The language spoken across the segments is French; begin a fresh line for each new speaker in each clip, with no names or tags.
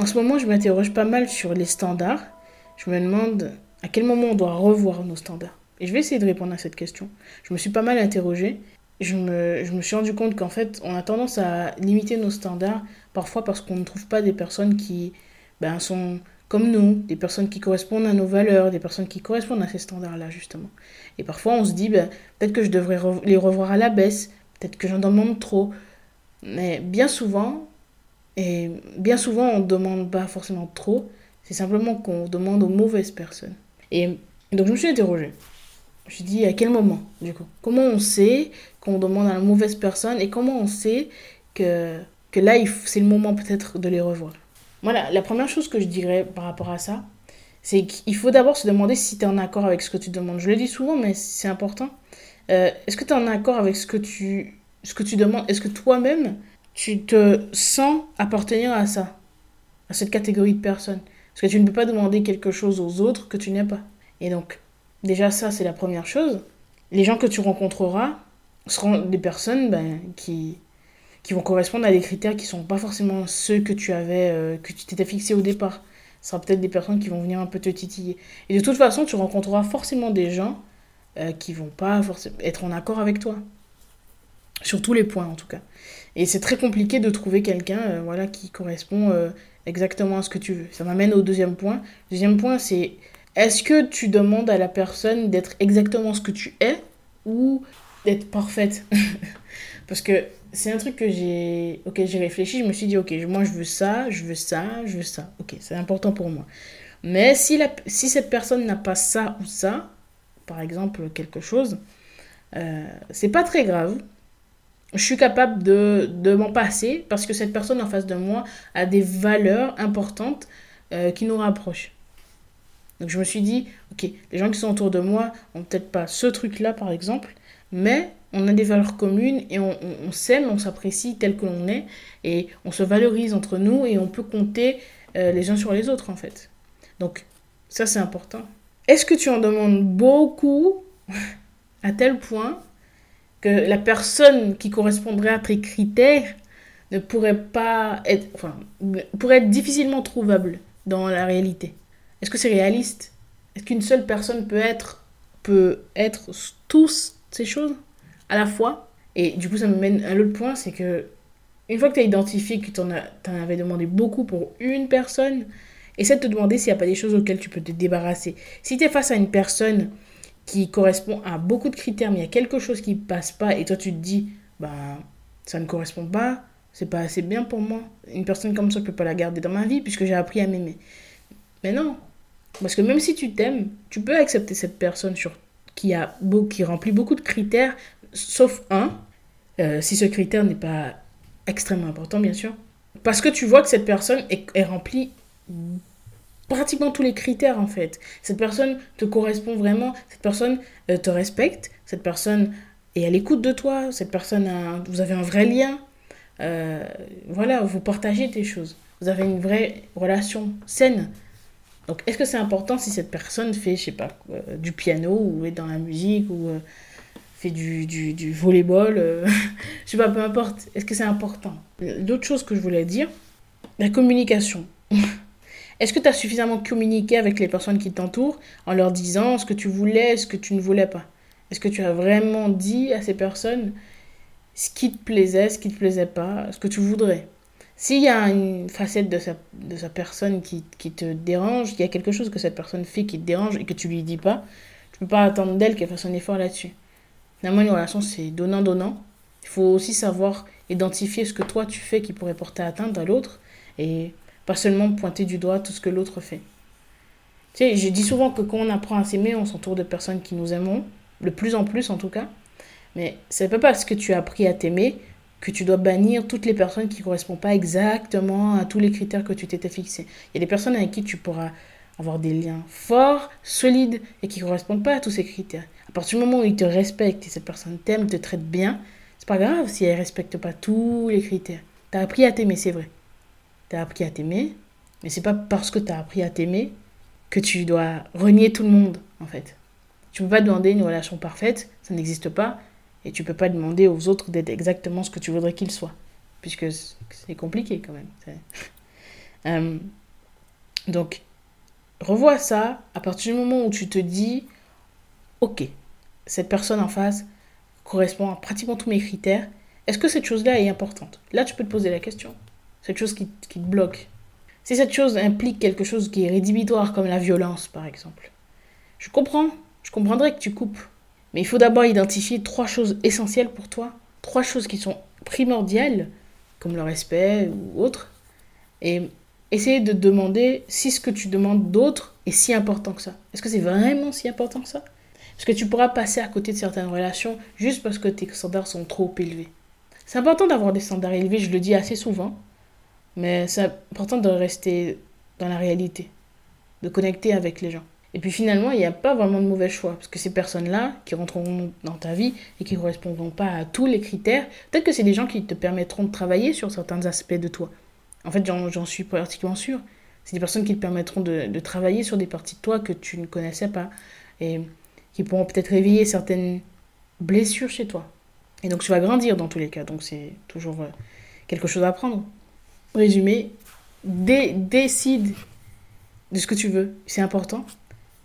En ce moment, je m'interroge pas mal sur les standards. Je me demande à quel moment on doit revoir nos standards. Et je vais essayer de répondre à cette question. Je me suis pas mal interrogée. Je me, je me suis rendu compte qu'en fait, on a tendance à limiter nos standards, parfois parce qu'on ne trouve pas des personnes qui ben, sont comme nous, des personnes qui correspondent à nos valeurs, des personnes qui correspondent à ces standards-là, justement. Et parfois, on se dit, ben, peut-être que je devrais les revoir à la baisse, peut-être que j'en demande trop. Mais bien souvent, et bien souvent, on ne demande pas forcément trop, c'est simplement qu'on demande aux mauvaises personnes. Et donc je me suis interrogée. Je me suis dit, à quel moment, du coup? Comment on sait qu'on demande à la mauvaise personne et comment on sait que, que là, c'est le moment peut-être de les revoir? Voilà, la première chose que je dirais par rapport à ça, c'est qu'il faut d'abord se demander si tu es en accord avec ce que tu demandes. Je le dis souvent, mais c'est important. Euh, est-ce que tu es en accord avec ce que tu, ce que tu demandes? Est-ce que toi-même, tu te sens appartenir à ça, à cette catégorie de personnes. Parce que tu ne peux pas demander quelque chose aux autres que tu n'aimes pas. Et donc, déjà ça, c'est la première chose. Les gens que tu rencontreras seront des personnes ben, qui, qui vont correspondre à des critères qui ne sont pas forcément ceux que tu avais, euh, que tu t'étais fixé au départ. Ce sera peut-être des personnes qui vont venir un peu te titiller. Et de toute façon, tu rencontreras forcément des gens euh, qui vont pas forcément être en accord avec toi. Sur tous les points, en tout cas. Et c'est très compliqué de trouver quelqu'un euh, voilà, qui correspond euh, exactement à ce que tu veux. Ça m'amène au deuxième point. Deuxième point, c'est est-ce que tu demandes à la personne d'être exactement ce que tu es ou d'être parfaite? Parce que c'est un truc que j'ai ok j'ai réfléchi, je me suis dit ok, moi je veux ça, je veux ça, je veux ça. Ok, c'est important pour moi. Mais si, la, si cette personne n'a pas ça ou ça, par exemple quelque chose, euh, c'est pas très grave je suis capable de, de m'en passer parce que cette personne en face de moi a des valeurs importantes euh, qui nous rapprochent. Donc je me suis dit, ok, les gens qui sont autour de moi ont peut-être pas ce truc-là par exemple, mais on a des valeurs communes et on, on, s'aime, on s'apprécie tel que l'on est et on se valorise entre nous et on peut compter euh, les uns sur les autres en fait. Donc ça c'est important. Est-ce que tu en demandes beaucoup à tel point que la personne qui correspondrait à tes critères ne pourrait pas être, enfin, pourrait être difficilement trouvable dans la réalité. Est-ce que c'est réaliste? Est-ce qu'une seule personne peut être, peut être tous ces choses à la fois? Et du coup, ça me mène à l'autre point, c'est que une fois que tu as identifié que tu en, en, avais demandé beaucoup pour une personne, essaie de te demander s'il n'y a pas des choses auxquelles tu peux te débarrasser. Si tu es face à une personne qui correspond à beaucoup de critères, mais il y a quelque chose qui passe pas, et toi tu te dis, bah, ça ne correspond pas, c'est pas assez bien pour moi. Une personne comme ça, je peux pas la garder dans ma vie puisque j'ai appris à m'aimer. Mais non, parce que même si tu t'aimes, tu peux accepter cette personne sur, qui, a beau, qui remplit beaucoup de critères, sauf un, euh, si ce critère n'est pas extrêmement important, bien sûr. Parce que tu vois que cette personne est, est remplie pratiquement tous les critères en fait. Cette personne te correspond vraiment, cette personne euh, te respecte, cette personne est à l'écoute de toi, cette personne, vous avez un vrai lien. Euh, voilà, vous partagez des choses. Vous avez une vraie relation saine. Donc, est-ce que c'est important si cette personne fait, je sais pas, euh, du piano ou est dans la musique ou fait du, du, du volleyball Je sais pas, peu importe. Est-ce que c'est important? L'autre chose que je voulais dire, la communication. Est-ce que tu as suffisamment communiqué avec les personnes qui t'entourent en leur disant ce que tu voulais, ce que tu ne voulais pas? Est-ce que tu as vraiment dit à ces personnes ce qui te plaisait, ce qui ne te plaisait pas, ce que tu voudrais? S'il y a une facette de sa, personne qui, te dérange, il y a quelque chose que cette personne fait qui te dérange et que tu lui dis pas, tu ne peux pas attendre d'elle qu'elle fasse un effort là-dessus. Finalement, une relation, c'est donnant-donnant. Il faut aussi savoir identifier ce que toi tu fais qui pourrait porter atteinte à l'autre et pas seulement pointer du doigt tout ce que l'autre fait. Tu sais, je dis souvent que quand on apprend à s'aimer, on s'entoure de personnes qui nous aimons, de plus en plus en tout cas. Mais c'est pas parce que tu as appris à t'aimer que tu dois bannir toutes les personnes qui ne correspondent pas exactement à tous les critères que tu t'étais fixés. Il y a des personnes avec qui tu pourras avoir des liens forts, solides et qui ne correspondent pas à tous ces critères. À partir du moment où ils te respectent et cette personne t'aime, te traite bien, c'est pas grave si elle ne respecte pas tous les critères. Tu as appris à t'aimer, c'est vrai. Tu as appris à t'aimer, mais c'est pas parce que tu as appris à t'aimer que tu dois renier tout le monde, en fait. Tu peux pas demander une relation parfaite, ça n'existe pas. Et tu peux pas demander aux autres d'être exactement ce que tu voudrais qu'ils soient. Puisque c'est compliqué quand même. Euh, donc, revois ça à partir du moment où tu te dis, ok, cette personne en face correspond à pratiquement tous mes critères. Est-ce que cette chose-là est importante? Là, tu peux te poser la question. Cette chose qui, qui te bloque. Si cette chose implique quelque chose qui est rédhibitoire, comme la violence, par exemple. Je comprends. Je comprendrais que tu coupes. Mais il faut d'abord identifier trois choses essentielles pour toi, trois choses qui sont primordiales, comme le respect ou autre, et essayer de demander si ce que tu demandes d'autre est si important que ça. Est-ce que c'est vraiment si important que ça? Est-ce que tu pourras passer à côté de certaines relations juste parce que tes standards sont trop élevés? C'est important d'avoir des standards élevés, je le dis assez souvent, mais c'est important de rester dans la réalité, de connecter avec les gens. Et puis finalement, il n'y a pas vraiment de mauvais choix. Parce que ces personnes-là, qui rentreront dans ta vie et qui ne correspondront pas à tous les critères, peut-être que c'est des gens qui te permettront de travailler sur certains aspects de toi. En fait, j'en suis pratiquement sûre. C'est des personnes qui te permettront de, de, travailler sur des parties de toi que tu ne connaissais pas. Et qui pourront peut-être réveiller certaines blessures chez toi. Et donc tu vas grandir dans tous les cas. Donc c'est toujours euh, quelque chose à apprendre. Résumé, décide de ce que tu veux. C'est important.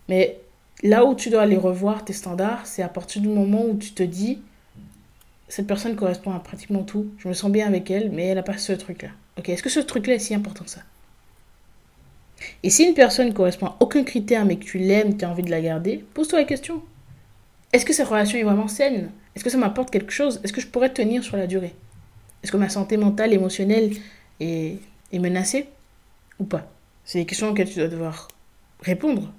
Mais là où tu dois aller revoir tes standards, c'est à partir du moment où tu te dis, cette personne correspond à pratiquement tout, je me sens bien avec elle, mais elle n'a pas ce truc-là. Ok, est-ce que ce truc-là est si important que ça? Et si une personne ne correspond à aucun critère, mais que tu l'aimes, tu as envie de la garder, pose-toi la question. Est-ce que cette relation est vraiment saine? Est-ce que ça m'apporte quelque chose? Est-ce que je pourrais tenir sur la durée? Est-ce que ma santé mentale, émotionnelle est, menacée ou pas C'est des questions auxquelles tu dois devoir répondre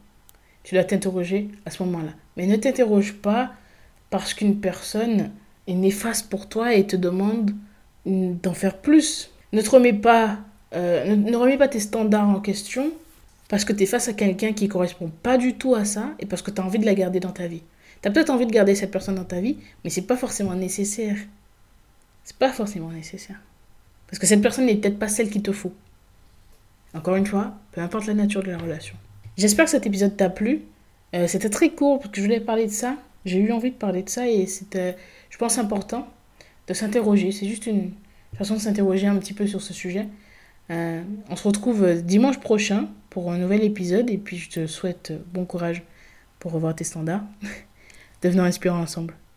tu dois t'interroger à ce moment-là. Mais ne t'interroge pas parce qu'une personne est néfaste pour toi et te demande d'en faire plus. Ne te remets pas, euh, ne, remets pas tes standards en question parce que tu es face à quelqu'un qui ne correspond pas du tout à ça et parce que tu as envie de la garder dans ta vie. Tu as peut-être envie de garder cette personne dans ta vie, mais c'est pas forcément nécessaire. C'est pas forcément nécessaire. Parce que cette personne n'est peut-être pas celle qu'il te faut. Encore une fois, peu importe la nature de la relation. J'espère que cet épisode t'a plu. Euh, c'était très court parce que je voulais parler de ça. J'ai eu envie de parler de ça et c'était, je pense, important de s'interroger. C'est juste une façon de s'interroger un petit peu sur ce sujet. Euh, on se retrouve dimanche prochain pour un nouvel épisode et puis je te souhaite bon courage pour revoir tes standards. Devenons inspirants ensemble.